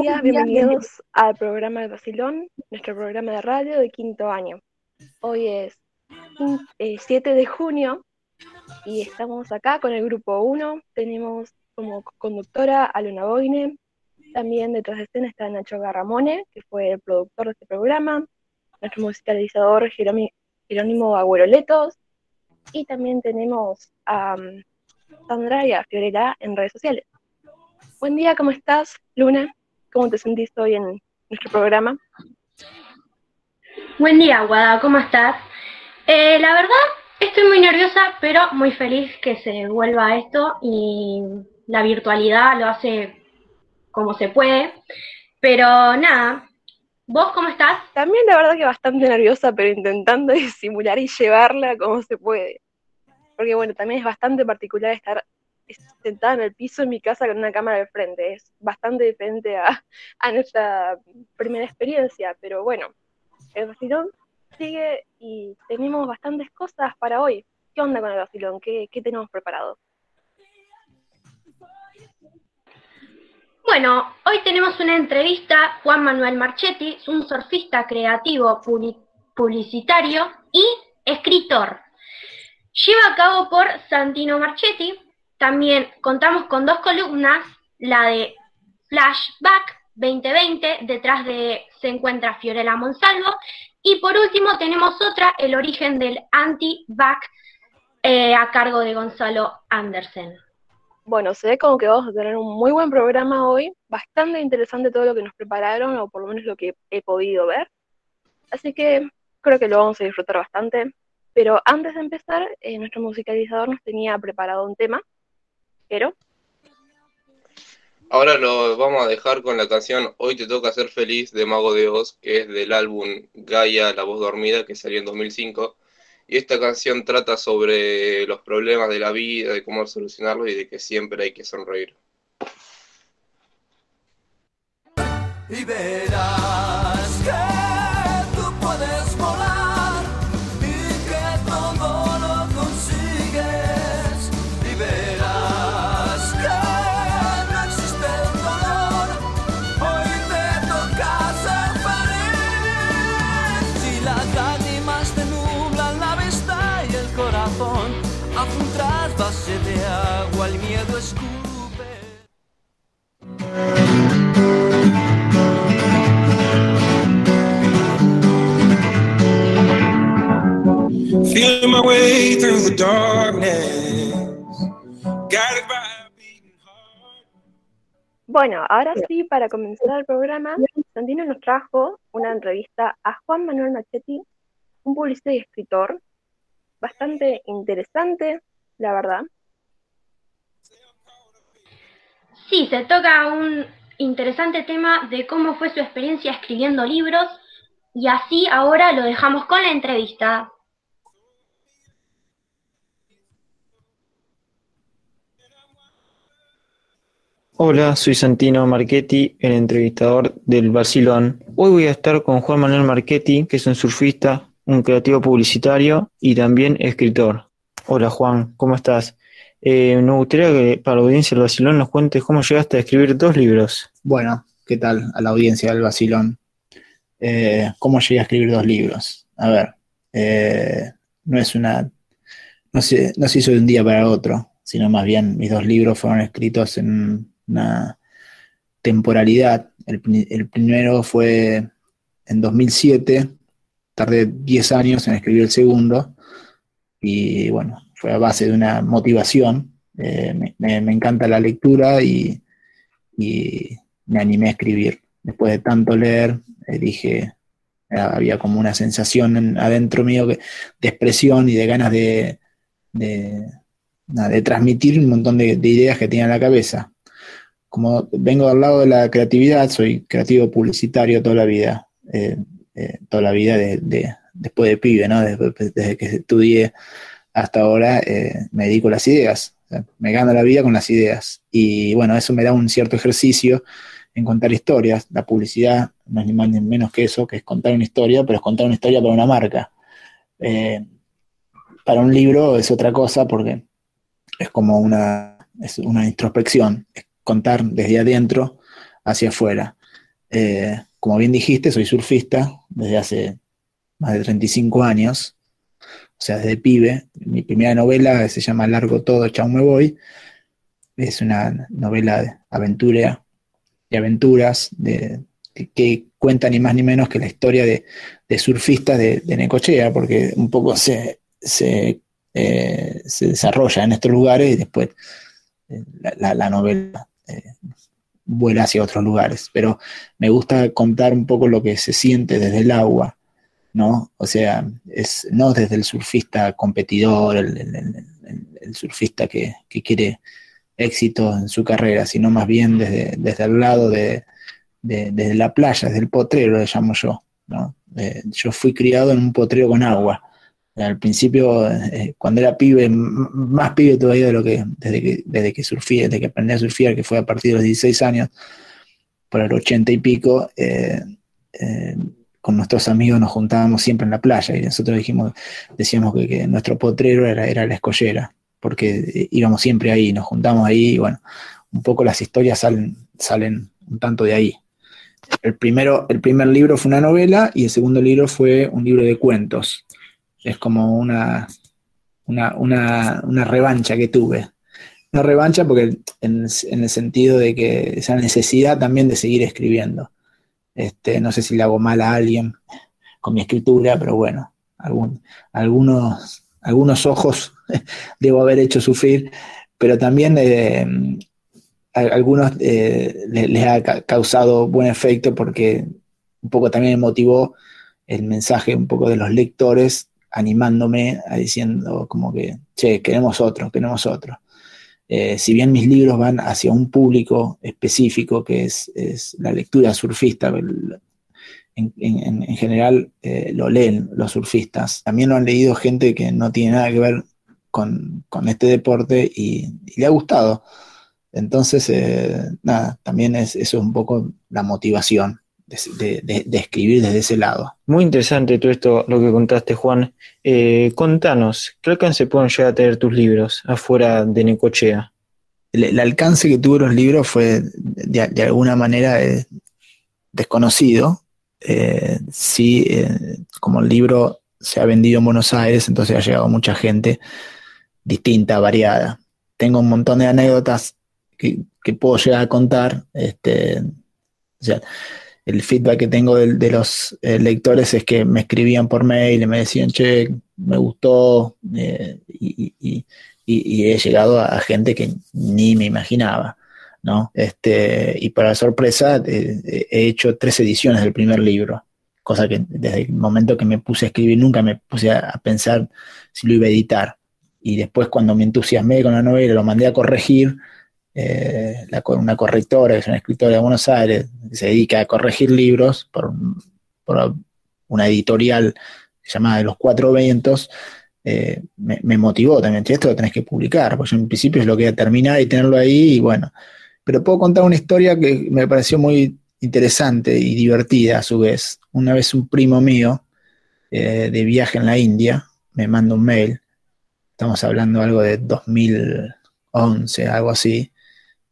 Días, bienvenidos al programa de Basilón, nuestro programa de radio de quinto año. Hoy es 7 eh, de junio y estamos acá con el grupo 1. Tenemos como conductora a Luna Boine, también detrás de escena está Nacho Garramone, que fue el productor de este programa, nuestro musicalizador Jerónimo Agüeroletos, y también tenemos a um, Sandra y a Fiorella en redes sociales. Buen día, ¿cómo estás, Luna? ¿Cómo te sentís hoy en nuestro programa? Buen día, Guada, ¿cómo estás? Eh, la verdad, estoy muy nerviosa, pero muy feliz que se vuelva esto y la virtualidad lo hace como se puede. Pero nada, ¿vos cómo estás? También la verdad que bastante nerviosa, pero intentando disimular y llevarla como se puede. Porque bueno, también es bastante particular estar sentada en el piso en mi casa con una cámara de frente. Es bastante diferente a, nuestra primera experiencia, pero bueno, el vacilón sigue y tenemos bastantes cosas para hoy. ¿Qué onda con el vacilón? ¿Qué, qué tenemos preparado? Bueno, hoy tenemos una entrevista a Juan Manuel Marchetti, un surfista creativo publicitario y escritor. Lleva a cabo por Santino Marchetti. También contamos con dos columnas, la de Flashback 2020, detrás de se encuentra Fiorella Monsalvo, y por último tenemos otra, El origen del anti-back, eh, a cargo de Gonzalo Andersen. Bueno, se ve como que vamos a tener un muy buen programa hoy, bastante interesante todo lo que nos prepararon, o por lo menos lo que he podido ver. Así que creo que lo vamos a disfrutar bastante. Pero antes de empezar, eh, nuestro musicalizador nos tenía preparado un tema, pero... Ahora lo vamos a dejar con la canción Hoy te toca ser feliz de Mago de Oz, que es del álbum Gaia, La voz dormida, que salió en 2005. Y esta canción trata sobre los problemas de la vida, de cómo solucionarlos y de que siempre hay que sonreír. Y Bueno, ahora sí, para comenzar el programa, Santino nos trajo una entrevista a Juan Manuel Machetti, un publicista y escritor, bastante interesante, la verdad. Sí, se toca un interesante tema de cómo fue su experiencia escribiendo libros y así ahora lo dejamos con la entrevista. Hola, soy Santino Marchetti, el entrevistador del Barcelón. Hoy voy a estar con Juan Manuel Marchetti, que es un surfista, un creativo publicitario y también escritor. Hola Juan, ¿cómo estás? Eh, me gustaría que para la audiencia del Basilón nos cuentes cómo llegaste a escribir dos libros. Bueno, ¿qué tal a la audiencia del Basilón? Eh, ¿Cómo llegué a escribir dos libros? A ver, eh, no es una. No se, no se hizo de un día para otro, sino más bien mis dos libros fueron escritos en una temporalidad. El, primero fue en 2007, tardé 10 años en escribir el segundo y bueno, fue a base de una motivación. Eh, me, encanta la lectura y, me animé a escribir. Después de tanto leer, eh, dije, había como una sensación adentro mío de expresión y de ganas de, de, transmitir un montón de, de, ideas que tenía en la cabeza como vengo al lado de la creatividad, soy creativo publicitario toda la vida, eh, toda la vida de, después de pibe, ¿no? Desde, que estudié hasta ahora eh, me dedico a las ideas, me gano la vida con las ideas. Y bueno, eso me da un cierto ejercicio en contar historias. La publicidad no es ni más ni menos que eso, que es contar una historia, pero es contar una historia para una marca. para un libro es otra cosa porque es como una, es una introspección, contar desde adentro hacia afuera. Eh, como bien dijiste, soy surfista desde hace más de 35 años, o sea, desde pibe. Mi primera novela se llama Largo todo, chau me voy. Es una novela de aventuras de, que, cuenta ni más ni menos que la historia de, surfistas de, Necochea, porque un poco se, se, eh, desarrolla en estos lugares y después eh, la, novela eh, vuela hacia otros lugares. Pero me gusta contar un poco lo que se siente desde el agua, ¿no? O sea, es no desde el surfista competidor, el, surfista que, quiere éxito en su carrera, sino más bien desde, desde el lado de, desde la playa, desde el potrero, le llamo yo. ¿no? Eh, yo fui criado en un potrero con agua. Al principio, eh, cuando era pibe, más pibe todavía de lo que desde que, desde que surfía, desde que aprendí a surfear, que fue a partir de los 16 años, por el 80 y pico, eh, con nuestros amigos nos juntábamos siempre en la playa y nosotros dijimos, decíamos que, nuestro potrero era, era la escollera, porque íbamos siempre ahí, nos juntamos ahí y bueno, un poco las historias salen, salen un tanto de ahí. El, primero, el primer libro fue una novela y el segundo libro fue un libro de cuentos. Es como una, una, revancha que tuve. Una revancha porque en, el sentido de que esa necesidad también de seguir escribiendo. Este, no sé si le hago mal a alguien con mi escritura, pero bueno, algunos, algunos ojos debo haber hecho sufrir, pero también eh, a algunos eh, les, ha causado buen efecto porque un poco también motivó el mensaje un poco de los lectores animándome a diciendo como que, che, queremos otro, queremos otro. Eh, si bien mis libros van hacia un público específico, que es, la lectura surfista, en, general eh, lo leen los surfistas. También lo han leído gente que no tiene nada que ver con, este deporte y le ha gustado. Entonces, eh, nada, también es, eso es un poco la motivación de, escribir desde ese lado. Muy interesante todo esto, lo que contaste, Juan. Eh, contanos, ¿qué alcance pueden llegar a tener tus libros afuera de Necochea? El, alcance que tuvo los libros fue de, alguna manera eh, desconocido. sí, como el libro se ha vendido en Buenos Aires, entonces ha llegado mucha gente distinta, variada. Tengo un montón de anécdotas que, puedo llegar a contar. Este, o sea, el feedback que tengo de, los eh, lectores es que me escribían por mail y me decían, che, me gustó, eh, y, he llegado a, gente que ni me imaginaba. ¿no? Este, y para sorpresa, eh, he hecho tres ediciones del primer libro, cosa que desde el momento que me puse a escribir nunca me puse a pensar si lo iba a editar. Y después cuando me entusiasmé con la novela, lo mandé a corregir, eh, una correctora, que es una escritora de Buenos Aires, que se dedica a corregir libros por, una editorial llamada Los Cuatro Vientos, eh, me, motivó también, esto lo tenés que publicar, porque yo en principio es lo que a terminar y tenerlo ahí, y bueno, pero puedo contar una historia que me pareció muy interesante y divertida a su vez. Una vez un primo mío eh, de viaje en la India me manda un mail, estamos hablando algo de 2011, algo así,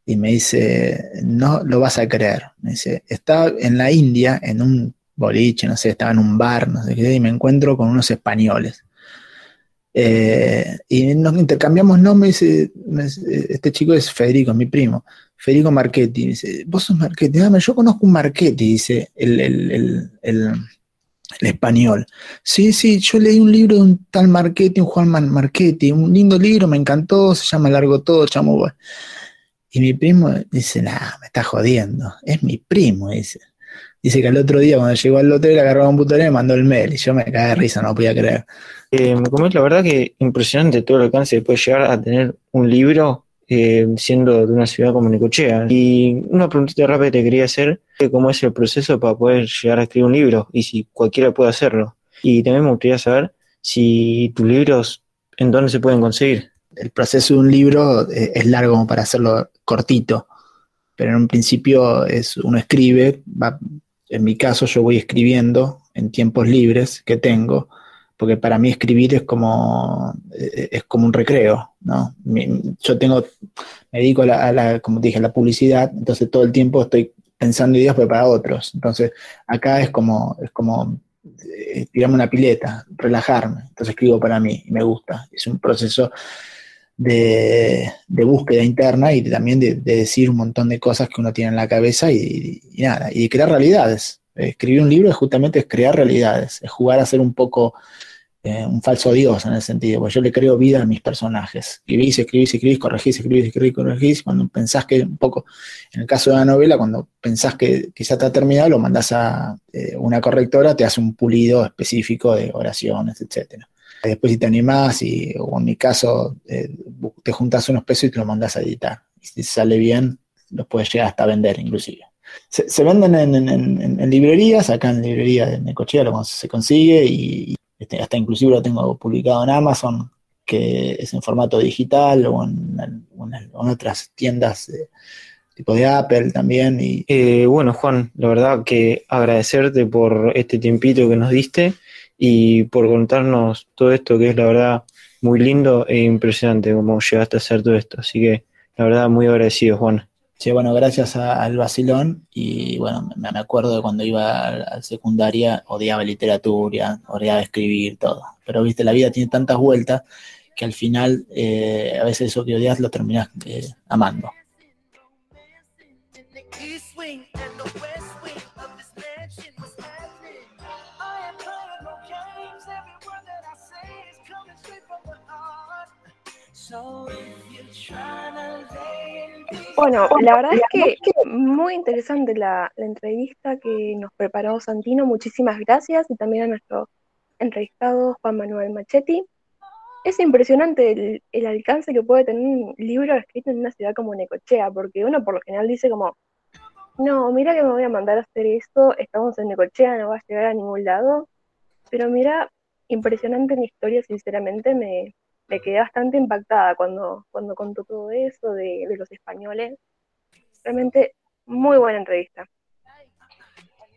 y me dice, no lo vas a creer. Me dice, estaba en la India, en un boliche, no sé, estaba en un bar, no sé qué, y me encuentro con unos españoles. Eh, y nos intercambiamos nombres, este chico es Federico, mi primo, Federico Marchetti, dice, vos sos Marchetti, dame, yo conozco un Marchetti, dice el, el, el, español. Sí, sí, yo leí un libro de un tal Marchetti, un Juan Marchetti, un lindo libro, me encantó, se llama Largo Todo, chamo. Y mi primo dice, nah, me está jodiendo. Es mi primo, dice. Dice que al otro día cuando llegó al hotel agarró un computadora y me mandó el mail. Y yo me cagué de risa, no podía creer. Eh, me la verdad que impresionante todo el alcance que puede llegar a tener un libro eh, siendo de una ciudad como Necochea. Y una preguntita rápida te quería hacer, cómo es el proceso para poder llegar a escribir un libro y si cualquiera puede hacerlo. Y también me gustaría saber si tus libros, ¿en dónde se pueden conseguir? El proceso de un libro eh, es largo para hacerlo cortito, pero en un principio es, uno escribe, en mi caso yo voy escribiendo en tiempos libres que tengo, porque para mí escribir es como, eh, es como un recreo, ¿no? Yo tengo, me dedico a la, como dije, a la publicidad, entonces todo el tiempo estoy pensando ideas para otros. Entonces, acá es como, es como eh, tirarme una pileta, relajarme. Entonces escribo para mí y me gusta. Es un proceso de, búsqueda interna y también de, decir un montón de cosas que uno tiene en la cabeza y, nada, y crear realidades. Escribir un libro es justamente crear realidades, es jugar a ser un poco eh, un falso dios en el sentido, porque yo le creo vida a mis personajes. Escribís, escribís, escribís, corregís, escribís, escribís, corregís. Cuando pensás que un poco, en el caso de la novela, cuando pensás que quizá está terminado, lo mandás a eh, una correctora, te hace un pulido específico de oraciones, etcétera. Después si te animás, y, o en mi caso, eh, te juntas unos pesos y te lo mandás a editar. Y si sale bien, los puedes llegar hasta vender inclusive. Se, venden en, librerías, acá en librería de Necochea lo se consigue y, este, hasta inclusive lo tengo publicado en Amazon, que es en formato digital o en, otras tiendas tipo de Apple también. Y... Eh, bueno, Juan, la verdad que agradecerte por este tiempito que nos diste y por contarnos todo esto que es la verdad muy lindo e impresionante cómo llegaste a hacer todo esto. Así que la verdad muy agradecido, Juan. Sí, bueno, gracias al Basilón y bueno, me, acuerdo de cuando iba al, secundaria, odiaba literatura, odiaba escribir, todo. Pero viste, la vida tiene tantas vueltas que al final eh, a veces eso que odias lo terminas eh, amando. Bueno, la verdad es que muy interesante la, entrevista que nos preparó Santino. Muchísimas gracias y también a nuestro entrevistado Juan Manuel Machetti. Es impresionante el, alcance que puede tener un libro escrito en una ciudad como Necochea, porque uno por lo general dice como, no, mira que me voy a mandar a hacer esto, estamos en Necochea, no va a llegar a ningún lado. Pero mira, impresionante mi historia, sinceramente, me, me quedé bastante impactada cuando, cuando contó todo eso de, los españoles. Realmente muy buena entrevista.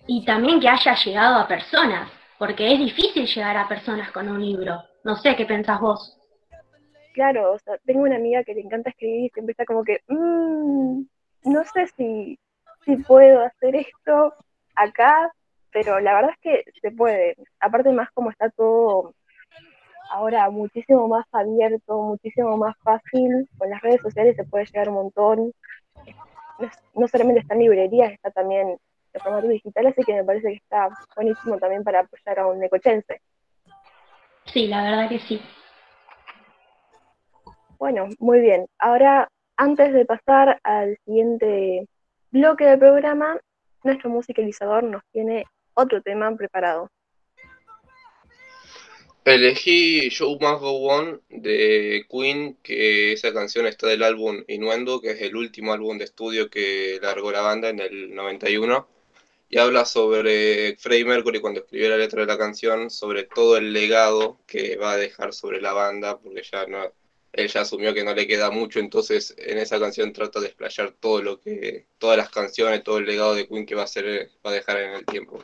Y también que haya llegado a personas, porque es difícil llegar a personas con un libro. No sé qué pensás vos. Claro, o sea, tengo una amiga que le encanta escribir y siempre está como que, mmm, no sé si, si puedo hacer esto acá, pero la verdad es que se puede. Aparte más como está todo ahora muchísimo más abierto, muchísimo más fácil. Con las redes sociales se puede llegar un montón. No, solamente está en librerías, está también en formato digital, así que me parece que está buenísimo también para apoyar a un necochense. Sí, la verdad que sí. Bueno, muy bien. Ahora, antes de pasar al siguiente bloque del programa, nuestro musicalizador nos tiene otro tema preparado. Elegí Show Must Go On de Queen, que esa canción está del álbum Innuendo, que es el último álbum de estudio que largó la banda en el 91, y habla sobre Freddie Mercury cuando escribió la letra de la canción, sobre todo el legado que va a dejar sobre la banda, porque ya no, él ya asumió que no le queda mucho, entonces en esa canción trata de explayar todo lo que, todas las canciones, todo el legado de Queen que va a ser, va a dejar en el tiempo.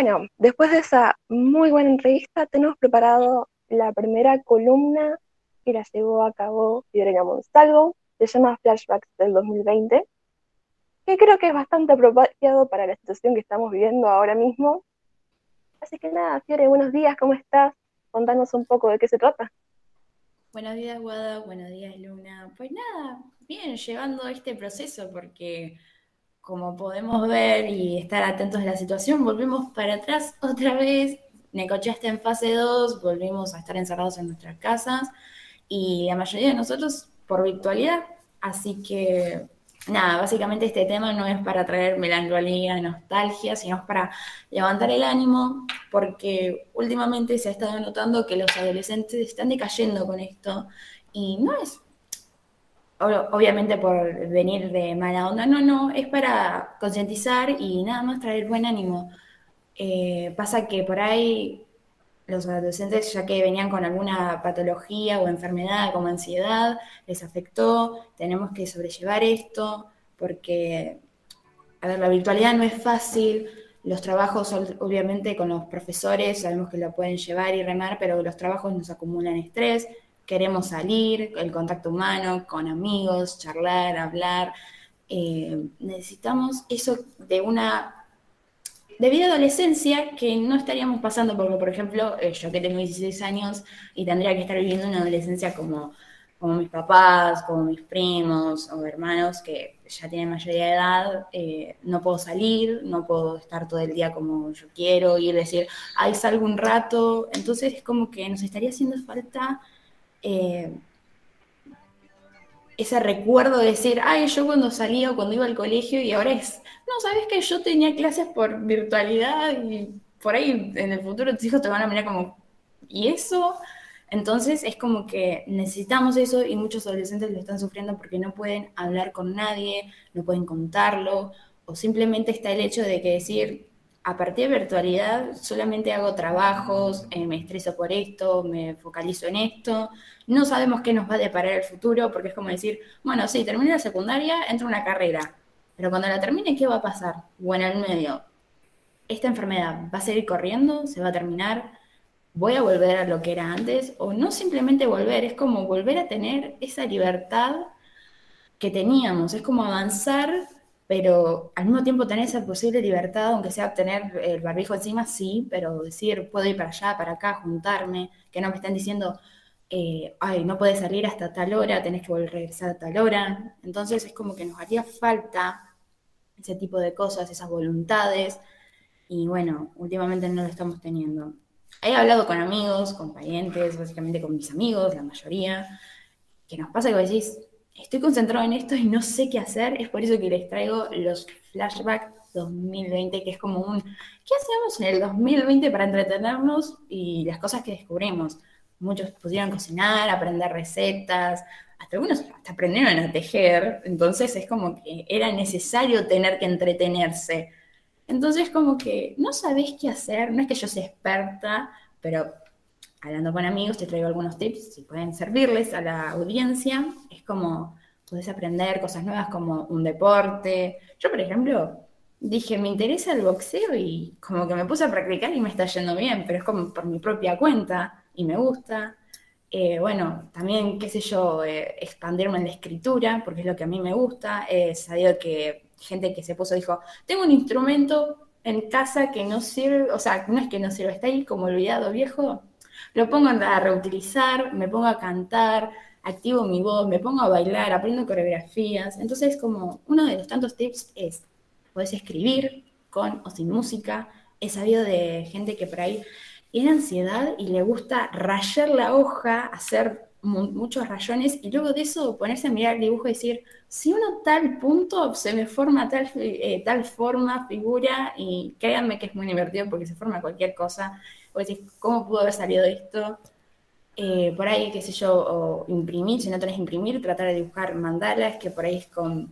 Bueno, después de esa muy buena entrevista, tenemos preparado la primera columna que la llevó a cabo Fiorella Monsalvo, se llama Flashbacks del 2020, que creo que es bastante apropiado para la situación que estamos viviendo ahora mismo. Así que nada, Fiore, buenos días, ¿cómo estás? Contanos un poco de qué se trata. Buenos días, Guada, buenos días, Luna. Pues nada, bien, llevando este proceso porque como podemos ver y estar atentos a la situación, volvemos para atrás otra vez. Necochea está en fase 2, volvimos a estar encerrados en nuestras casas y la mayoría de nosotros por virtualidad. Así que nada, básicamente este tema no es para traer melancolía, nostalgia, sino para levantar el ánimo, porque últimamente se ha estado notando que los adolescentes están decayendo con esto y no es obviamente por venir de mala onda, no, no, es para concientizar y nada más traer buen ánimo. Eh, pasa que por ahí los adolescentes, ya que venían con alguna patología o enfermedad como ansiedad, les afectó, tenemos que sobrellevar esto, porque, a ver, la virtualidad no es fácil, los trabajos, obviamente, con los profesores sabemos que lo pueden llevar y remar, pero los trabajos nos acumulan estrés, queremos salir, el contacto humano, con amigos, charlar, hablar. Eh, necesitamos eso de una de vida adolescencia que no estaríamos pasando, porque por ejemplo, eh, yo que tengo 16 años y tendría que estar viviendo una adolescencia como, como mis papás, como mis primos o hermanos que ya tienen mayoría de edad, eh, no puedo salir, no puedo estar todo el día como yo quiero, y decir, ay, salgo un rato, entonces es como que nos estaría haciendo falta eh, ese recuerdo de decir, ay, yo cuando salía o cuando iba al colegio y ahora es, no, sabes que yo tenía clases por virtualidad y por ahí en el futuro tus hijos te van a mirar como, ¿y eso? Entonces es como que necesitamos eso y muchos adolescentes lo están sufriendo porque no pueden hablar con nadie, no pueden contarlo, o simplemente está el hecho de que decir, a partir de virtualidad solamente hago trabajos, eh, me estreso por esto, me focalizo en esto, no sabemos qué nos va a deparar el futuro, porque es como decir, bueno, sí, termine la secundaria, entro a una carrera, pero cuando la termine, ¿qué va a pasar? O en medio, ¿esta enfermedad va a seguir corriendo? ¿Se va a terminar? ¿Voy a volver a lo que era antes? O no simplemente volver, es como volver a tener esa libertad que teníamos, es como avanzar pero al mismo tiempo tener esa posible libertad, aunque sea tener el barbijo encima, sí, pero decir, puedo ir para allá, para acá, juntarme, que no me estén diciendo, eh, ay, no puedes salir hasta tal hora, tenés que volver a regresar a tal hora. Entonces es como que nos haría falta ese tipo de cosas, esas voluntades, y bueno, últimamente no lo estamos teniendo. He hablado con amigos, con parientes, básicamente con mis amigos, la mayoría, que nos pasa que decís, estoy concentrado en esto y no sé qué hacer, es por eso que les traigo los flashbacks 2020, que es como un, ¿qué hacemos en el 2020 para entretenernos y las cosas que descubrimos? Muchos pudieron cocinar, aprender recetas, hasta algunos hasta aprendieron a tejer, entonces es como que era necesario tener que entretenerse. Entonces como que no sabés qué hacer, no es que yo sea experta, pero hablando con amigos, te traigo algunos tips si pueden servirles a la audiencia. Es como puedes aprender cosas nuevas como un deporte. Yo, por ejemplo, dije, me interesa el boxeo y como que me puse a practicar y me está yendo bien, pero es como por mi propia cuenta y me gusta. Eh, bueno, también, qué sé yo, eh, expandirme en la escritura, porque es lo que a mí me gusta. He sabido que gente que se puso dijo, tengo un instrumento en casa que no sirve, o sea, no es que no sirve, está ahí como olvidado viejo, lo pongo a reutilizar, me pongo a cantar, activo mi voz, me pongo a bailar, aprendo coreografías. Entonces, como uno de los tantos tips es, puedes escribir con o sin música. He sabido de gente que por ahí tiene ansiedad y le gusta rayar la hoja, hacer muchos rayones y luego de eso ponerse a mirar el dibujo y decir, si uno tal punto se me forma tal, eh, tal forma, figura, y créanme que es muy divertido porque se forma cualquier cosa decís, ¿cómo pudo haber salido esto? Eh, por ahí, qué sé yo, o imprimir, si no tenés imprimir, tratar de dibujar mandalas, que por ahí es con,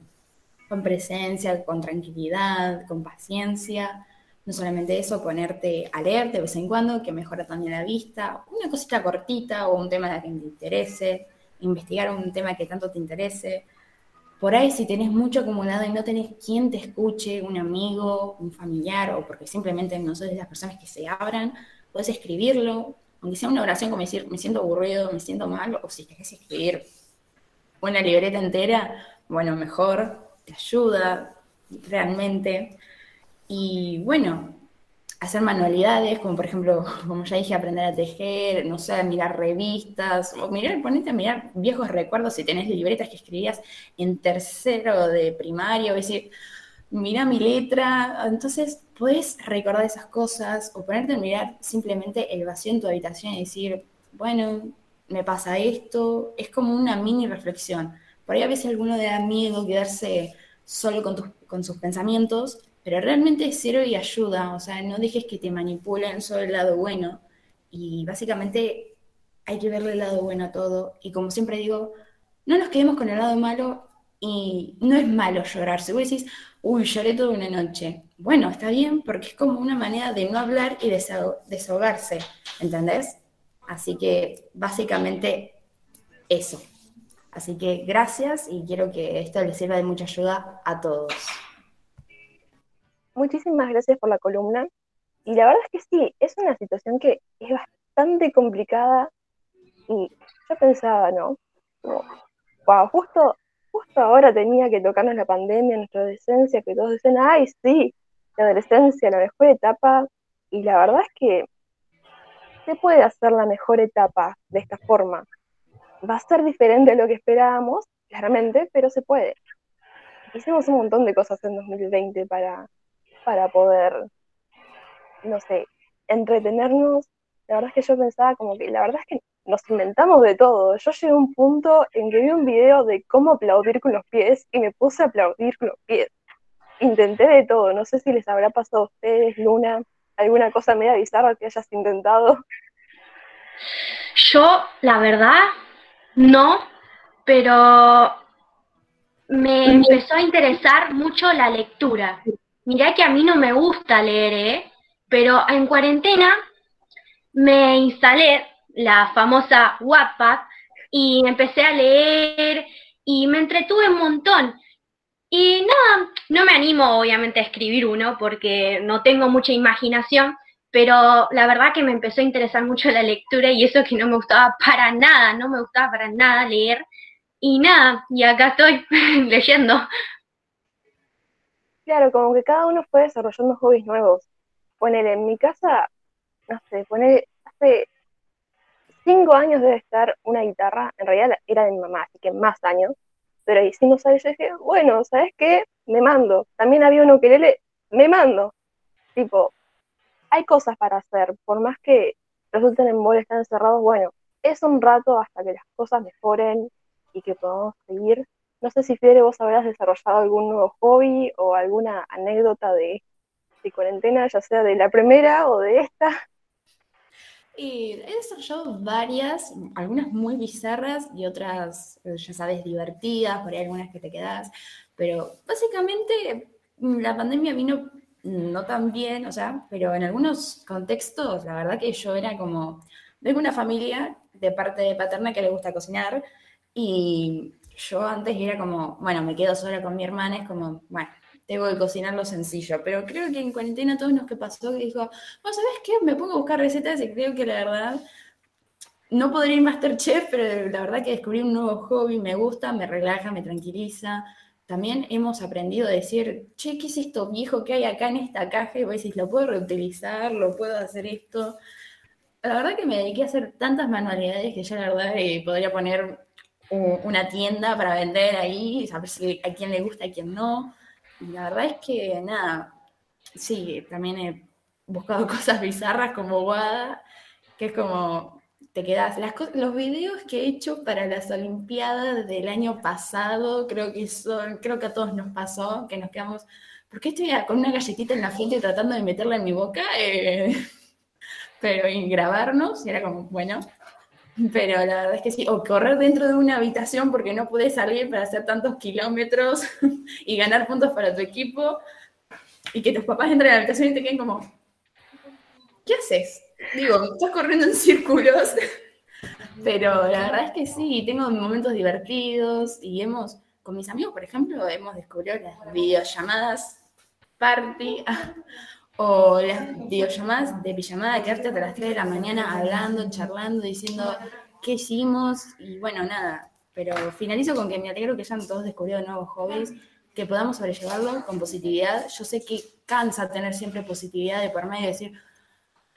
con presencia, con tranquilidad, con paciencia. No solamente eso, ponerte a leer de vez en cuando, que mejora también la vista, una cosita cortita o un tema que te interese, investigar un tema que tanto te interese. Por ahí, si tenés mucho acumulado y no tenés quien te escuche, un amigo, un familiar, o porque simplemente no sos de las personas que se abran, puedes escribirlo, aunque sea una oración como decir, me siento aburrido, me siento mal, o si querés escribir una libreta entera, bueno, mejor, te ayuda realmente. Y bueno, hacer manualidades, como por ejemplo, como ya dije, aprender a tejer, no sé, mirar revistas, o mirar, ponete a mirar viejos recuerdos si tenés libretas que escribías en tercero de primario, decir, mira mi letra, entonces puedes recordar esas cosas o ponerte a mirar simplemente el vacío en tu habitación y decir, bueno, me pasa esto, es como una mini reflexión. Por ahí a veces alguno le da miedo quedarse solo con, con sus pensamientos, pero realmente sirve y ayuda, o sea, no dejes que te manipulen solo el lado bueno. Y básicamente hay que verle el lado bueno a todo. Y como siempre digo, no nos quedemos con el lado malo y no es malo llorar. Si vos decís, uy, lloré toda una noche. Bueno, está bien porque es como una manera de no hablar y desahogarse, ¿entendés? Así que básicamente eso. Así que gracias y quiero que esto les sirva de mucha ayuda a todos. Muchísimas gracias por la columna. Y la verdad es que sí, es una situación que es bastante complicada y yo pensaba, ¿no? wow, justo, justo ahora tenía que tocarnos la pandemia, nuestra adolescencia, que todos dicen, ay, sí, la adolescencia, la mejor etapa. Y la verdad es que se puede hacer la mejor etapa de esta forma. Va a ser diferente a lo que esperábamos, claramente, pero se puede. Hicimos un montón de cosas en 2020 para, para poder, no sé, entretenernos. La verdad es que yo pensaba como que, la verdad es que nos inventamos de todo. Yo llegué a un punto en que vi un video de cómo aplaudir con los pies y me puse a aplaudir con los pies. Intenté de todo, no sé si les habrá pasado a ustedes, Luna, alguna cosa media bizarra que hayas intentado. Yo, la verdad, no, pero me empezó a interesar mucho la lectura. Mirá que a mí no me gusta leer, ¿eh? pero en cuarentena me instalé la famosa Wattpad, y empecé a leer y me entretuve un montón. Y nada, no me animo obviamente a escribir uno porque no tengo mucha imaginación, pero la verdad que me empezó a interesar mucho la lectura y eso que no me gustaba para nada, no me gustaba para nada leer. Y nada, y acá estoy leyendo. Claro, como que cada uno fue desarrollando hobbies nuevos. Poner en mi casa, no sé, poner hace cinco años debe estar una guitarra, en realidad era de mi mamá, así que más años, pero ahí cinco años yo dije, bueno, ¿sabes qué? Me mando. También había uno que le me mando. Tipo, hay cosas para hacer, por más que resulten en bol, están encerrados, bueno, es un rato hasta que las cosas mejoren y que podamos seguir. No sé si Fidel vos habrás desarrollado algún nuevo hobby o alguna anécdota de, de cuarentena, ya sea de la primera o de esta. He desarrollado varias, algunas muy bizarras y otras, eh, ya sabes, divertidas, por ahí algunas que te quedas, pero básicamente mm, la pandemia vino no tan bien, o sea, pero en algunos contextos, la verdad que yo era como, vengo una familia de parte de paterna que le gusta cocinar y yo antes era como, bueno, me quedo sola con mi hermana, es como, bueno, tengo que cocinar lo sencillo. Pero creo que en cuarentena todos nos que pasó que dijo, bueno, ¿sabes qué? Me pongo a buscar recetas y creo que la verdad no podría ir Masterchef, pero la verdad que descubrí un nuevo hobby, me gusta, me relaja, me tranquiliza. También hemos aprendido a decir, che, ¿qué es esto viejo que hay acá en esta caja? Y vos decís, lo puedo reutilizar, lo puedo hacer esto. La verdad que me dediqué a hacer tantas manualidades que ya la verdad eh, podría poner una tienda para vender ahí, saber si a quién le gusta, a quién no. La verdad es que nada, sí, también he buscado cosas bizarras como Wada, que es como te quedas. Los videos que he hecho para las Olimpiadas del año pasado, creo que son, creo que a todos nos pasó, que nos quedamos. ¿Por qué estoy con una galletita en la frente tratando de meterla en mi boca? Eh, pero y grabarnos, y era como, bueno, pero la verdad es que sí, o correr dentro de una habitación porque no puedes salir para hacer tantos kilómetros y ganar puntos para tu equipo, y que tus papás entren a la habitación y te queden como, ¿qué haces? Digo, estás corriendo en círculos. Pero la verdad es que sí, tengo momentos divertidos y hemos, con mis amigos, por ejemplo, hemos descubierto las videollamadas party o las videollamadas de pijamada, quedarte hasta las 3 de la mañana hablando, charlando, diciendo qué hicimos y bueno, nada. Pero finalizo con que me alegro que hayan todos descubrido nuevos hobbies, que podamos sobrellevarlo con positividad. Yo sé que cansa tener siempre positividad de por medio y decir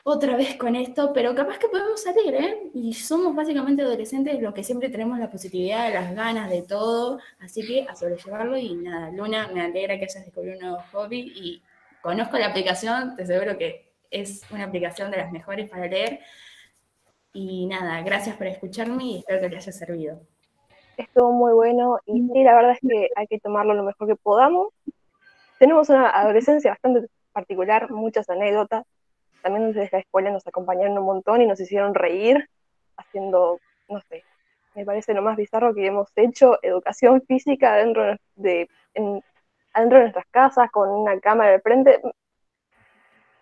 otra vez con esto, pero capaz que podemos salir, ¿eh? Y somos básicamente adolescentes los que siempre tenemos la positividad, las ganas de todo, así que a sobrellevarlo y nada, Luna, me alegra que hayas descubierto un nuevo hobby y conozco la aplicación, te aseguro que es una aplicación de las mejores para leer. Y nada, gracias por escucharme y espero que les haya servido. Estuvo muy bueno y sí, la verdad es que hay que tomarlo lo mejor que podamos. Tenemos una adolescencia bastante particular, muchas anécdotas. También desde la escuela nos acompañaron un montón y nos hicieron reír haciendo, no sé, me parece lo más bizarro que hemos hecho, educación física dentro de, adentro de nuestras casas con una cámara de frente.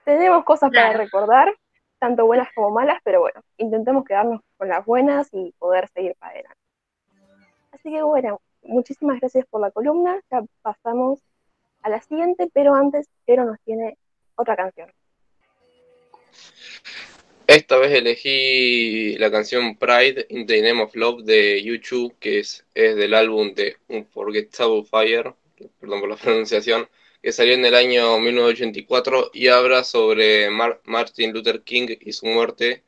Tenemos cosas para recordar, tanto buenas como malas, pero bueno, intentemos quedarnos con las buenas y poder seguir para adelante. Así que bueno, muchísimas gracias por la columna. Ya pasamos a la siguiente, pero antes Pero nos tiene otra canción. Esta vez elegí la canción Pride in the Name of Love de YouTube, que es, es del álbum de Unforgettable Fire, perdón por la pronunciación, que salió en el año 1984 y habla sobre Martin Luther King y su muerte,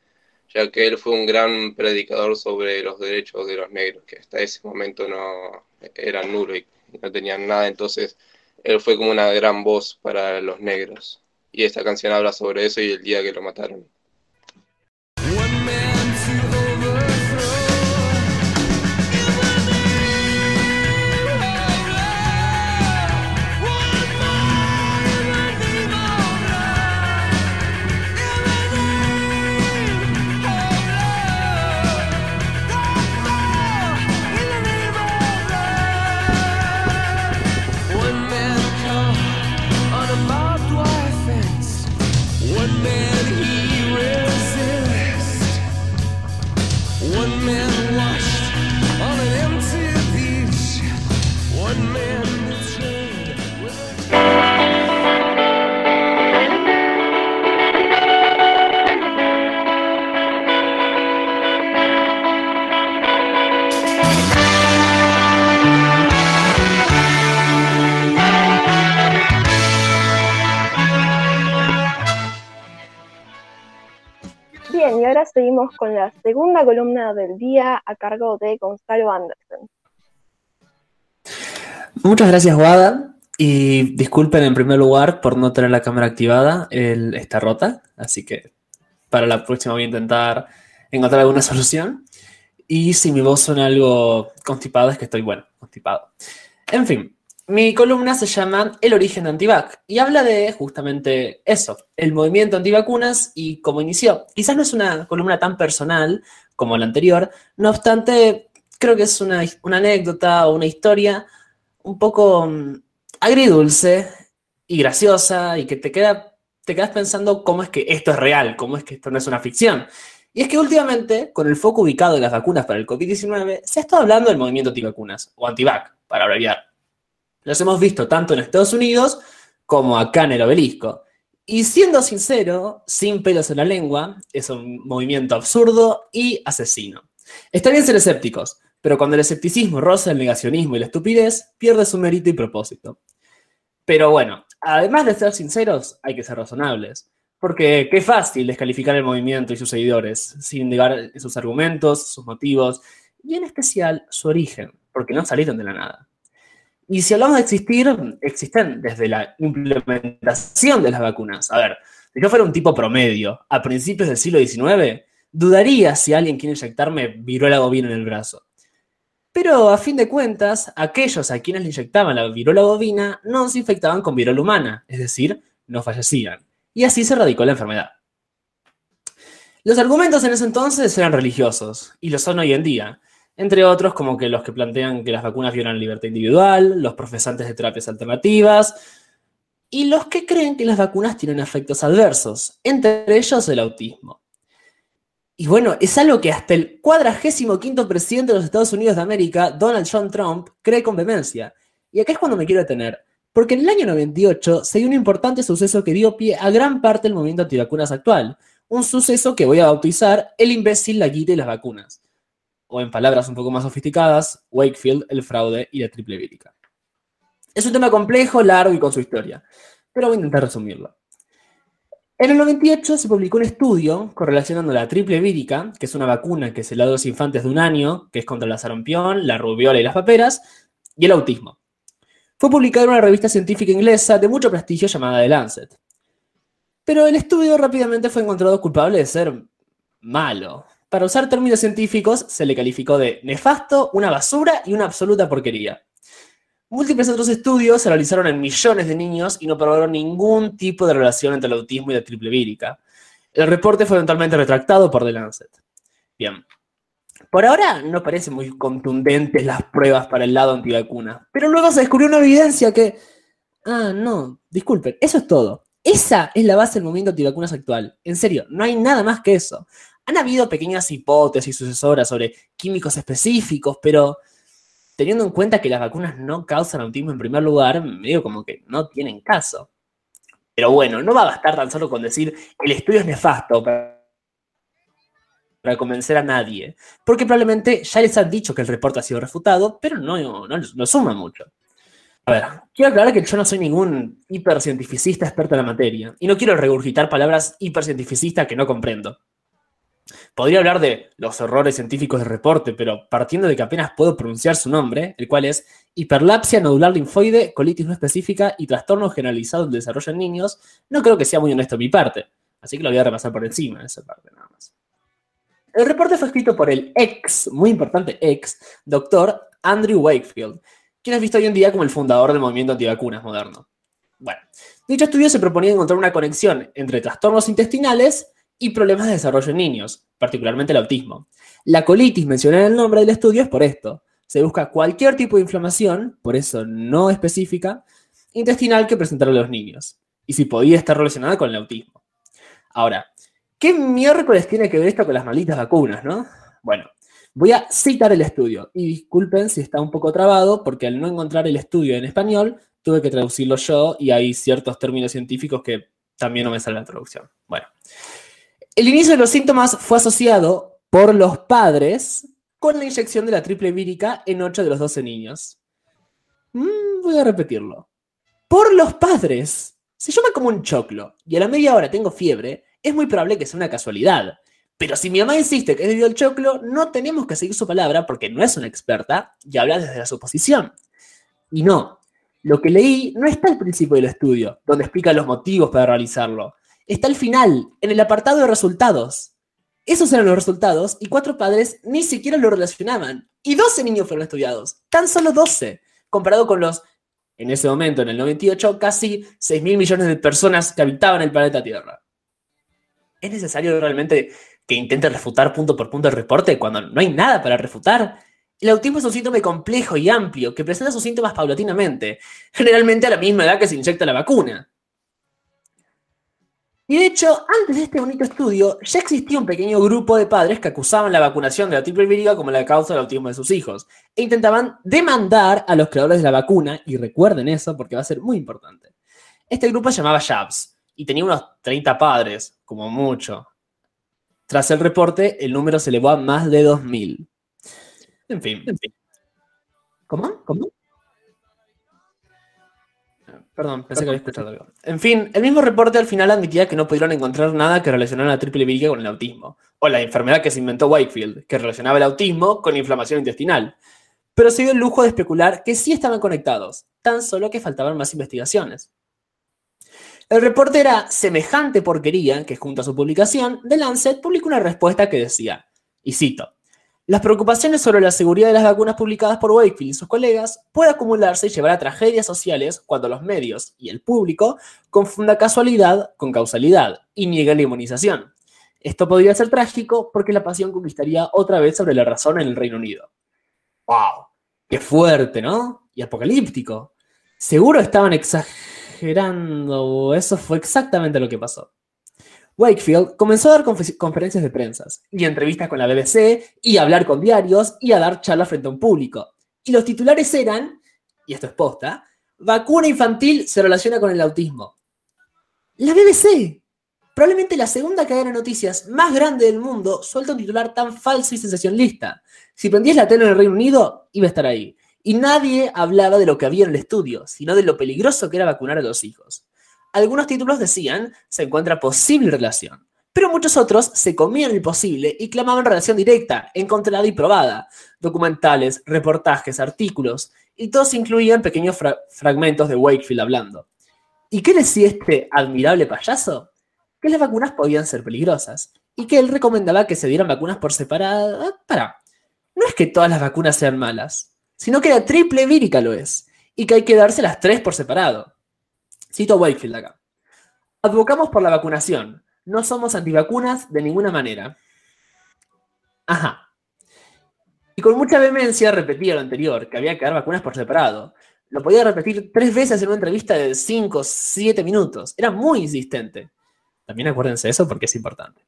ya que él fue un gran predicador sobre los derechos de los negros, que hasta ese momento no eran nulos y no tenían nada, entonces él fue como una gran voz para los negros. Y esta canción habla sobre eso y el día que lo mataron. Seguimos con la segunda columna del día a cargo de Gonzalo Anderson. Muchas gracias, Wada. Y disculpen en primer lugar por no tener la cámara activada, el, está rota, así que para la próxima voy a intentar encontrar alguna solución. Y si mi voz suena algo constipado, es que estoy, bueno, constipado. En fin, mi columna se llama El origen Antivac y habla de justamente eso, el movimiento antivacunas y cómo inició. Quizás no es una columna tan personal como la anterior, no obstante, creo que es una, anécdota o una historia un poco mm, agridulce y graciosa y que te, queda, te quedas pensando cómo es que esto es real, cómo es que esto no es una ficción. Y es que últimamente, con el foco ubicado en las vacunas para el COVID-19, se ha estado hablando del movimiento antivacunas, o antivac, para abreviar. Los hemos visto tanto en Estados Unidos como acá en el obelisco. Y siendo sincero, sin pelos en la lengua, es un movimiento absurdo y asesino. Está bien ser escépticos, pero cuando el escepticismo roza el negacionismo y la estupidez, pierde su mérito y propósito. Pero bueno, además de ser sinceros, hay que ser razonables. Porque qué fácil descalificar el movimiento y sus seguidores, sin negar sus argumentos, sus motivos, y en especial su origen, porque no salieron de la nada. Y si hablamos de existir, existen desde la implementación de las vacunas. A ver, si yo fuera un tipo promedio a principios del siglo XIX, dudaría si alguien quiere inyectarme viruela bovina en el brazo. Pero a fin de cuentas, aquellos a quienes le inyectaban la viruela bovina no se infectaban con viruela humana, es decir, no fallecían. Y así se radicó la enfermedad. Los argumentos en ese entonces eran religiosos, y lo son hoy en día, entre otros como que los que plantean que las vacunas violan la libertad individual, los profesantes de terapias alternativas y los que creen que las vacunas tienen efectos adversos, entre ellos el autismo. Y bueno, es algo que hasta el cuadragésimo quinto presidente de los Estados Unidos de América, Donald John Trump, cree con vehemencia. Y acá es cuando me quiero detener, porque en el año 98 se dio un importante suceso que dio pie a gran parte del movimiento antivacunas actual, un suceso que voy a bautizar el imbécil, la guita y las vacunas o en palabras un poco más sofisticadas, Wakefield, el fraude y la triple vírica. Es un tema complejo, largo y con su historia, pero voy a intentar resumirlo. En el 98 se publicó un estudio correlacionando la triple vírica, que es una vacuna que se le da a los infantes de un año, que es contra la sarampión, la rubiola y las paperas, y el autismo. Fue publicado en una revista científica inglesa de mucho prestigio llamada The Lancet. Pero el estudio rápidamente fue encontrado culpable de ser malo, Para usar términos científicos, se le calificó de nefasto, una basura y una absoluta porquería. Múltiples otros estudios se realizaron en millones de niños y no probaron ningún tipo de relación entre el autismo y la triple vírica. El reporte fue eventualmente retractado por The Lancet. Bien. Por ahora no parecen muy contundentes las pruebas para el lado antivacuna, pero luego se descubrió una evidencia que... Ah, no, disculpen, eso es todo. Esa es la base del movimiento antivacunas actual. En serio, no hay nada más que eso. Han habido pequeñas hipótesis sucesoras sobre químicos específicos, pero teniendo en cuenta que las vacunas no causan autismo en primer lugar, medio como que no tienen caso. Pero bueno, no va a bastar tan solo con decir el estudio es nefasto para, convencer a nadie, porque probablemente ya les han dicho que el reporte ha sido refutado, pero no, no, no suma mucho. A ver, quiero aclarar que yo no soy ningún hipercientificista experto en la materia, y no quiero regurgitar palabras hipercientificistas que no comprendo. Podría hablar de los errores científicos del reporte, pero partiendo de que apenas puedo pronunciar su nombre, el cual es hiperlapsia nodular linfoide, colitis no específica y trastorno generalizado del desarrollo en niños, no creo que sea muy honesto de mi parte. Así que lo voy a repasar por encima, esa parte nada más. El reporte fue escrito por el ex, muy importante ex, doctor Andrew Wakefield, quien es visto hoy en día como el fundador del movimiento antivacunas moderno. Bueno, dicho estudio se proponía encontrar una conexión entre trastornos intestinales y problemas de desarrollo en niños, particularmente el autismo. La colitis mencionada en el nombre del estudio es por esto. Se busca cualquier tipo de inflamación, por eso no específica, intestinal que presentaron los niños, y si podía estar relacionada con el autismo. Ahora, ¿qué miércoles tiene que ver esto con las malditas vacunas, no? Bueno, voy a citar el estudio, y disculpen si está un poco trabado, porque al no encontrar el estudio en español, tuve que traducirlo yo, y hay ciertos términos científicos que también no me sale la traducción. Bueno, el inicio de los síntomas fue asociado por los padres con la inyección de la triple vírica en 8 de los 12 niños. Mm, voy a repetirlo. Por los padres. Si yo me como un choclo y a la media hora tengo fiebre, es muy probable que sea una casualidad. Pero si mi mamá insiste que es debido al choclo, no tenemos que seguir su palabra porque no es una experta y habla desde la suposición. Y no, lo que leí no está al principio del estudio, donde explica los motivos para realizarlo, está al final, en el apartado de resultados. Esos eran los resultados y cuatro padres ni siquiera lo relacionaban. Y 12 niños fueron estudiados. Tan solo 12. Comparado con los, en ese momento, en el 98, casi 6 mil millones de personas que habitaban el planeta Tierra. ¿Es necesario realmente que intente refutar punto por punto el reporte cuando no hay nada para refutar? El autismo es un síntoma complejo y amplio que presenta sus síntomas paulatinamente, generalmente a la misma edad que se inyecta la vacuna. Y de hecho, antes de este bonito estudio, ya existía un pequeño grupo de padres que acusaban la vacunación de la triple vírica como la causa del autismo de sus hijos, e intentaban demandar a los creadores de la vacuna, y recuerden eso porque va a ser muy importante. Este grupo se llamaba Jabs, y tenía unos 30 padres, como mucho. Tras el reporte, el número se elevó a más de 2.000. En fin. En fin. ¿Cómo? ¿Cómo? Perdón, pensé que había escuchado algo. En fin, el mismo reporte al final admitía que no pudieron encontrar nada que relacionara la triple vírica con el autismo, o la enfermedad que se inventó Wakefield, que relacionaba el autismo con inflamación intestinal. Pero se dio el lujo de especular que sí estaban conectados, tan solo que faltaban más investigaciones. El reporte era semejante porquería que junto a su publicación, The Lancet publicó una respuesta que decía, y cito, las preocupaciones sobre la seguridad de las vacunas publicadas por Wakefield y sus colegas puede acumularse y llevar a tragedias sociales cuando los medios y el público confunda casualidad con causalidad y nieguen la inmunización. Esto podría ser trágico porque la pasión conquistaría otra vez sobre la razón en el Reino Unido. ¡Wow! ¡Qué fuerte, ¿no? Y apocalíptico. Seguro estaban exagerando. Eso fue exactamente lo que pasó. Wakefield comenzó a dar conferencias de prensa y entrevistas con la BBC y a hablar con diarios y a dar charlas frente a un público. Y los titulares eran, y esto es posta, vacuna infantil se relaciona con el autismo. La BBC, probablemente la segunda cadena de noticias más grande del mundo, suelta un titular tan falso y sensacionalista. Si prendías la tele en el Reino Unido, iba a estar ahí. Y nadie hablaba de lo que había en el estudio, sino de lo peligroso que era vacunar a los hijos. Algunos títulos decían, se encuentra posible relación, pero muchos otros se comían el posible y clamaban relación directa, encontrada y probada. Documentales, reportajes, artículos, y todos incluían pequeños fragmentos de Wakefield hablando. ¿Y qué decía este admirable payaso? Que las vacunas podían ser peligrosas, y que él recomendaba que se dieran vacunas por separado. Ah, Para, no es que todas las vacunas sean malas, sino que la triple vírica lo es, y que hay que darse las tres por separado. Cito a Wakefield acá. Advocamos por la vacunación. No somos antivacunas de ninguna manera. Ajá. Y con mucha vehemencia repetía lo anterior, que había que dar vacunas por separado. Lo podía repetir tres veces en una entrevista de 5 o 7 minutos. Era muy insistente. También acuérdense de eso porque es importante.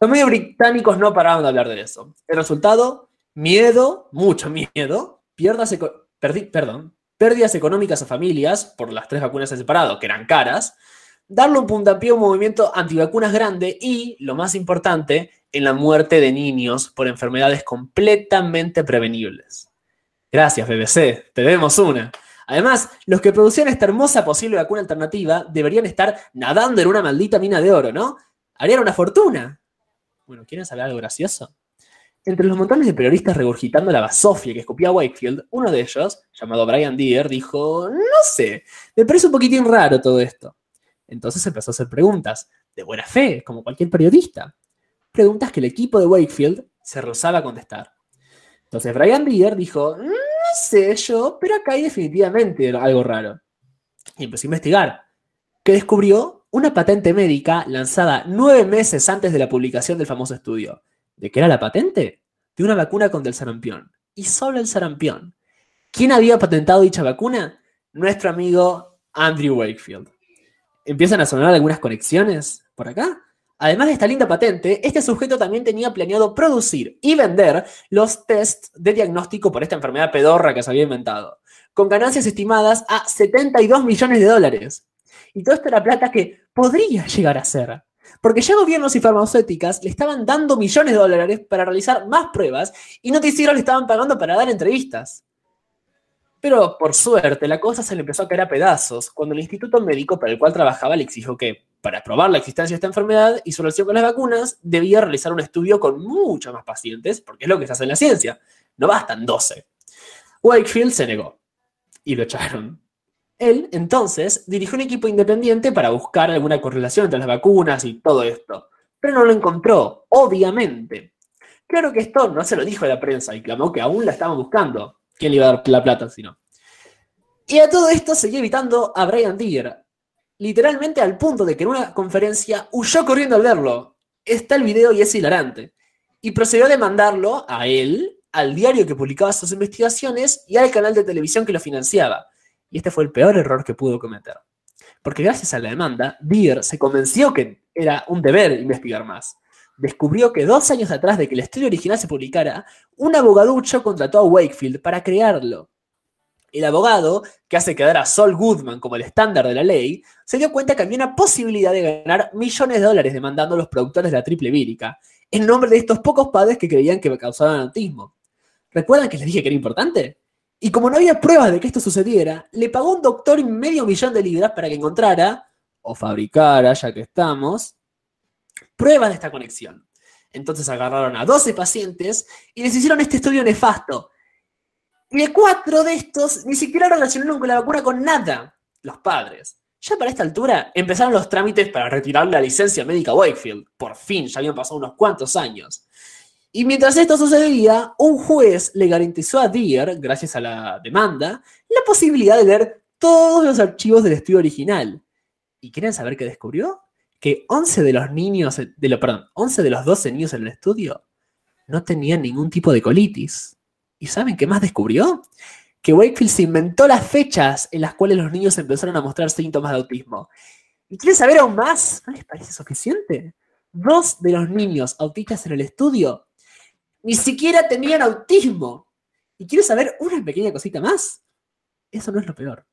Los medios británicos no paraban de hablar de eso. El resultado, miedo, mucho miedo, pierdas perdi- perdón, pérdidas económicas a familias por las tres vacunas en separado, que eran caras, darle un puntapié a un movimiento antivacunas grande y, lo más importante, en la muerte de niños por enfermedades completamente prevenibles. Gracias, BBC, te debemos una. Además, los que producían esta hermosa posible vacuna alternativa deberían estar nadando en una maldita mina de oro, ¿no? Harían una fortuna. Bueno, ¿quieren saber algo gracioso? Entre los montones de periodistas regurgitando la basofia que escupía Wakefield, uno de ellos, llamado Brian Deere, dijo, no sé, me parece un poquitín raro todo esto. Entonces empezó a hacer preguntas, de buena fe, como cualquier periodista. Preguntas que el equipo de Wakefield se rehusaba a contestar. Entonces Brian Deere dijo, no sé yo, pero acá hay definitivamente algo raro. Y empezó a investigar, que descubrió una patente médica lanzada nueve meses antes de la publicación del famoso estudio. ¿De qué era la patente? De una vacuna contra el sarampión. Y solo el sarampión. ¿Quién había patentado dicha vacuna? Nuestro amigo Andrew Wakefield. Empiezan a sonar algunas conexiones por acá. Además de esta linda patente, este sujeto también tenía planeado producir y vender los tests de diagnóstico por esta enfermedad pedorra que se había inventado, con ganancias estimadas a 72 millones de dólares. Y todo esto era plata que podría llegar a ser. Porque ya gobiernos y farmacéuticas le estaban dando millones de dólares para realizar más pruebas y noticieros le estaban pagando para dar entrevistas. Pero por suerte la cosa se le empezó a caer a pedazos cuando el instituto médico para el cual trabajaba le exigió que, para probar la existencia de esta enfermedad y su relación con las vacunas, debía realizar un estudio con muchos más pacientes, porque es lo que se hace en la ciencia. No bastan 12. Wakefield se negó y lo echaron. Él, entonces, dirigió un equipo independiente para buscar alguna correlación entre las vacunas y todo esto, pero no lo encontró, obviamente. Claro que esto no se lo dijo a la prensa y clamó que aún la estaban buscando. ¿Quién le iba a dar la plata si no? Y a todo esto seguía evitando a Brian Deere, literalmente al punto de que en una conferencia huyó corriendo al verlo. Está el video y es hilarante. Y procedió a demandarlo a él, al diario que publicaba sus investigaciones y al canal de televisión que lo financiaba. Y este fue el peor error que pudo cometer. Porque gracias a la demanda, Deere se convenció que era un deber investigar más. Descubrió que dos años atrás de que el estudio original se publicara, un abogaducho contrató a Wakefield para crearlo. El abogado, que hace quedar a Saul Goodman como el estándar de la ley, se dio cuenta que había una posibilidad de ganar millones de dólares demandando a los productores de la triple vírica, en nombre de estos pocos padres que creían que causaban autismo. ¿Recuerdan que les dije que era importante? Y como no había pruebas de que esto sucediera, le pagó un doctor medio millón de libras para que encontrara, o fabricara, ya que estamos, pruebas de esta conexión. Entonces agarraron a 12 pacientes y les hicieron este estudio nefasto. Y de cuatro de estos ni siquiera relacionaron con la vacuna con nada, los padres. Ya para esta altura empezaron los trámites para retirar la licencia médica Wakefield. Por fin, ya habían pasado unos cuantos años. Y mientras esto sucedía, un juez le garantizó a Deere, gracias a la demanda, la posibilidad de leer todos los archivos del estudio original. ¿Y quieren saber qué descubrió? Que 11 de los niños, de lo, perdón, 11 de los 12 niños en el estudio no tenían ningún tipo de colitis. ¿Y saben qué más descubrió? Que Wakefield se inventó las fechas en las cuales los niños empezaron a mostrar síntomas de autismo. ¿Y quieren saber aún más? ¿No les parece suficiente? Dos de los niños autistas en el estudio ni siquiera tenían autismo. ¿Y quieren saber una pequeña cosita más? Eso no es lo peor.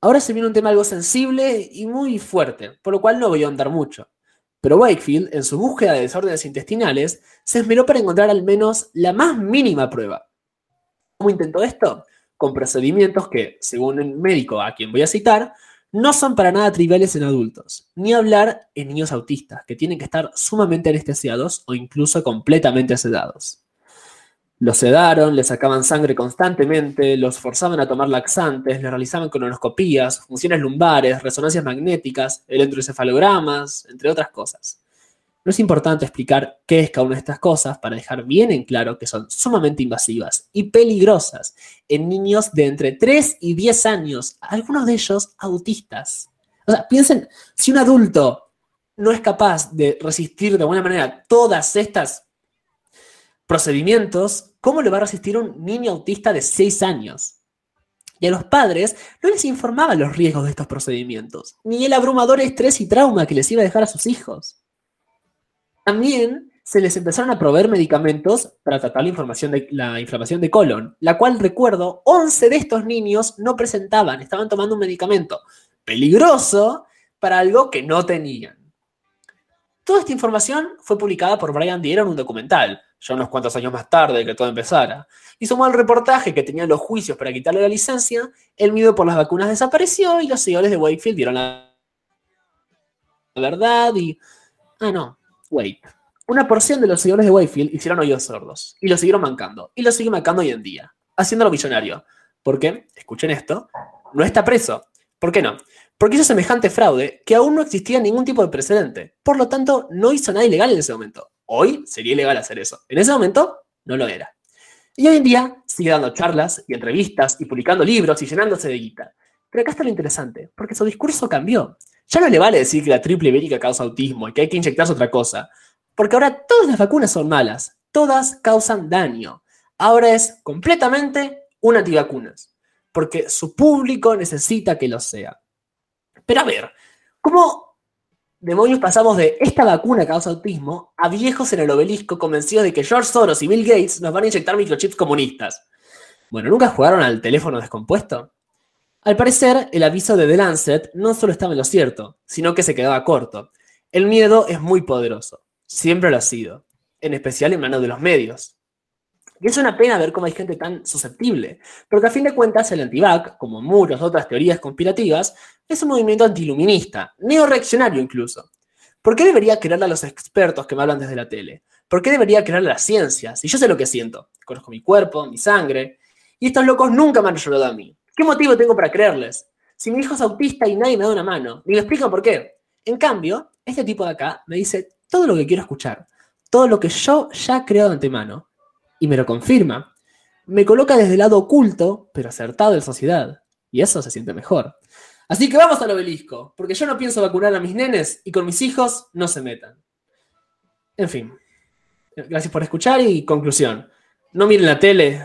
Ahora se viene un tema algo sensible y muy fuerte, por lo cual no voy a andar mucho. Pero Wakefield, en su búsqueda de desórdenes intestinales, se esmeró para encontrar al menos la más mínima prueba. ¿Cómo intentó esto? Con procedimientos que, según el médico a quien voy a citar, no son para nada triviales en adultos, ni hablar en niños autistas, que tienen que estar sumamente anestesiados o incluso completamente sedados. Los sedaron, les sacaban sangre constantemente, los forzaban a tomar laxantes, les realizaban colonoscopías, funciones lumbares, resonancias magnéticas, electroencefalogramas, entre otras cosas. No es importante explicar qué es cada una de estas cosas para dejar bien en claro que son sumamente invasivas y peligrosas en niños de entre 3 y 10 años, algunos de ellos autistas. O sea, piensen, si un adulto no es capaz de resistir de alguna manera todas estas procedimientos, ¿cómo le va a resistir un niño autista de 6 años? Y a los padres no les informaba los riesgos de estos procedimientos, ni el abrumador estrés y trauma que les iba a dejar a sus hijos. También se les empezaron a proveer medicamentos para tratar la, de, la inflamación de colon, la cual recuerdo, 11 de estos niños no presentaban, estaban tomando un medicamento peligroso para algo que no tenían. Toda esta información fue publicada por Brian Dier en un documental, ya unos cuantos años más tarde de que todo empezara. Y sumó al reportaje que tenían los juicios para quitarle la licencia, el miedo por las vacunas desapareció y los seguidores de Wakefield dieron la verdad y... Ah, no, wait. Una porción de los seguidores de Wakefield hicieron oídos sordos y lo siguieron mancando. Y lo siguen mancando hoy en día, haciéndolo millonario. Porque, escuchen esto, no está preso. ¿Por qué no? Porque hizo semejante fraude que aún no existía ningún tipo de precedente. Por lo tanto, no hizo nada ilegal en ese momento. Hoy sería ilegal hacer eso. En ese momento, no lo era. Y hoy en día sigue dando charlas y entrevistas y publicando libros y llenándose de guita. Pero acá está lo interesante, porque su discurso cambió. Ya no le vale decir que la triple ibérica causa autismo y que hay que inyectarse otra cosa. Porque ahora todas las vacunas son malas. Todas causan daño. Ahora es completamente un antivacunas. Porque su público necesita que lo sea. Pero a ver, ¿cómo demonios pasamos de esta vacuna causa autismo a viejos en el obelisco convencidos de que George Soros y Bill Gates nos van a inyectar microchips comunistas. Bueno, ¿nunca jugaron al teléfono descompuesto? Al parecer, el aviso de The Lancet no solo estaba en lo cierto, sino que se quedaba corto. El miedo es muy poderoso, siempre lo ha sido, en especial en manos de los medios. Y es una pena ver cómo hay gente tan susceptible, porque a fin de cuentas el antivac, como muchas otras teorías conspirativas, es un movimiento antiluminista, neoreaccionario incluso. ¿Por qué debería creerle a los expertos que me hablan desde la tele? ¿Por qué debería creerle a la ciencia? Si yo sé lo que siento, conozco mi cuerpo, mi sangre, y estos locos nunca me han ayudado a mí. ¿Qué motivo tengo para creerles? Si mi hijo es autista y nadie me da una mano, ni me explican por qué. En cambio, este tipo de acá me dice todo lo que quiero escuchar, todo lo que yo ya he creado de antemano, y me lo confirma. Me coloca desde el lado oculto, pero acertado de la sociedad, y eso se siente mejor. Así que vamos al obelisco, porque yo no pienso vacunar a mis nenes y con mis hijos no se metan. En fin, gracias por escuchar y conclusión. No miren la tele,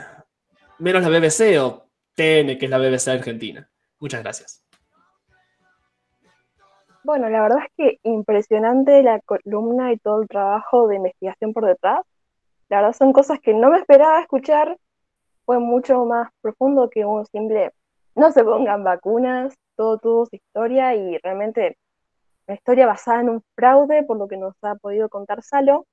menos la BBC o TN, que es la BBC Argentina. Muchas gracias. Bueno, la verdad es que impresionante la columna y todo el trabajo de investigación por detrás. La verdad son cosas que no me esperaba escuchar. Fue mucho más profundo que un simple no se pongan vacunas, todo tuvo su historia y realmente una historia basada en un fraude, por lo que nos ha podido contar Salo.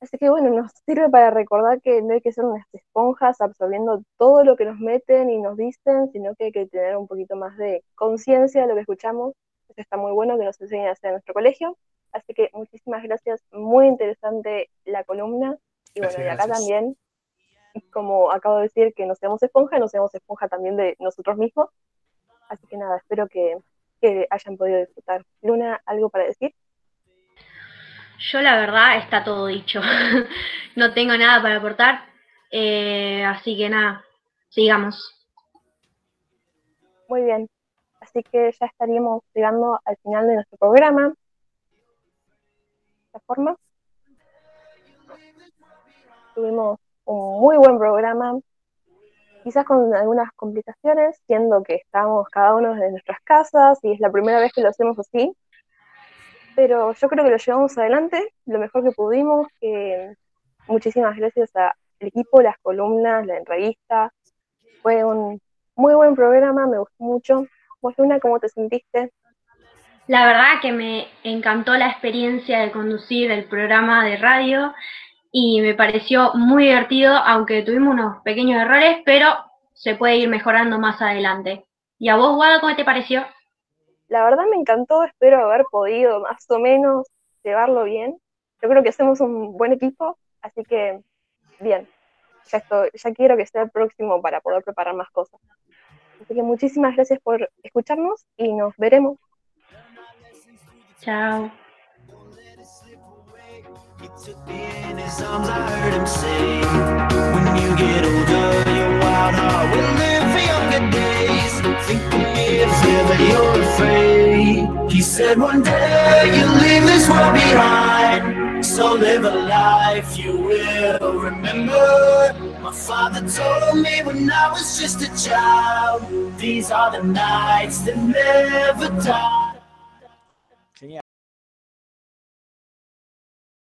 Así que bueno, nos sirve para recordar que no hay que ser unas esponjas absorbiendo todo lo que nos meten y nos dicen, sino que hay que tener un poquito más de conciencia de lo que escuchamos. Eso está muy bueno que nos enseñen a hacer en nuestro colegio. Así que muchísimas gracias, muy interesante la columna. Y bueno, y acá también, como acabo de decir, que no seamos esponja, no seamos esponja también de nosotros mismos. Así que nada, espero que, hayan podido disfrutar. Luna, ¿algo para decir? Yo la verdad está todo dicho. no tengo nada para aportar. Eh, así que nada, sigamos. Muy bien. Así que ya estaríamos llegando al final de nuestro programa. De esta forma. Tuvimos un muy buen programa quizás con algunas complicaciones, siendo que estamos cada uno en nuestras casas y es la primera vez que lo hacemos así. Pero yo creo que lo llevamos adelante lo mejor que pudimos. Que muchísimas gracias al equipo, las columnas, la entrevista. Fue un muy buen programa, me gustó mucho. Vos, Luna, ¿cómo te sentiste? La verdad que me encantó la experiencia de conducir el programa de radio y me pareció muy divertido, aunque tuvimos unos pequeños errores, pero se puede ir mejorando más adelante. ¿Y a vos, Guado, cómo te pareció? La verdad me encantó, espero haber podido más o menos llevarlo bien. Yo creo que hacemos un buen equipo, así que bien, ya, estoy, ya quiero que sea el próximo para poder preparar más cosas. Así que muchísimas gracias por escucharnos y nos veremos. Chao. In his arms, I heard him say, When you get older, your wild heart will live for younger days. Think of me if ever you're afraid. He said, One day you'll leave this world behind. So live a life you will remember. My father told me when I was just a child. These are the nights that never die.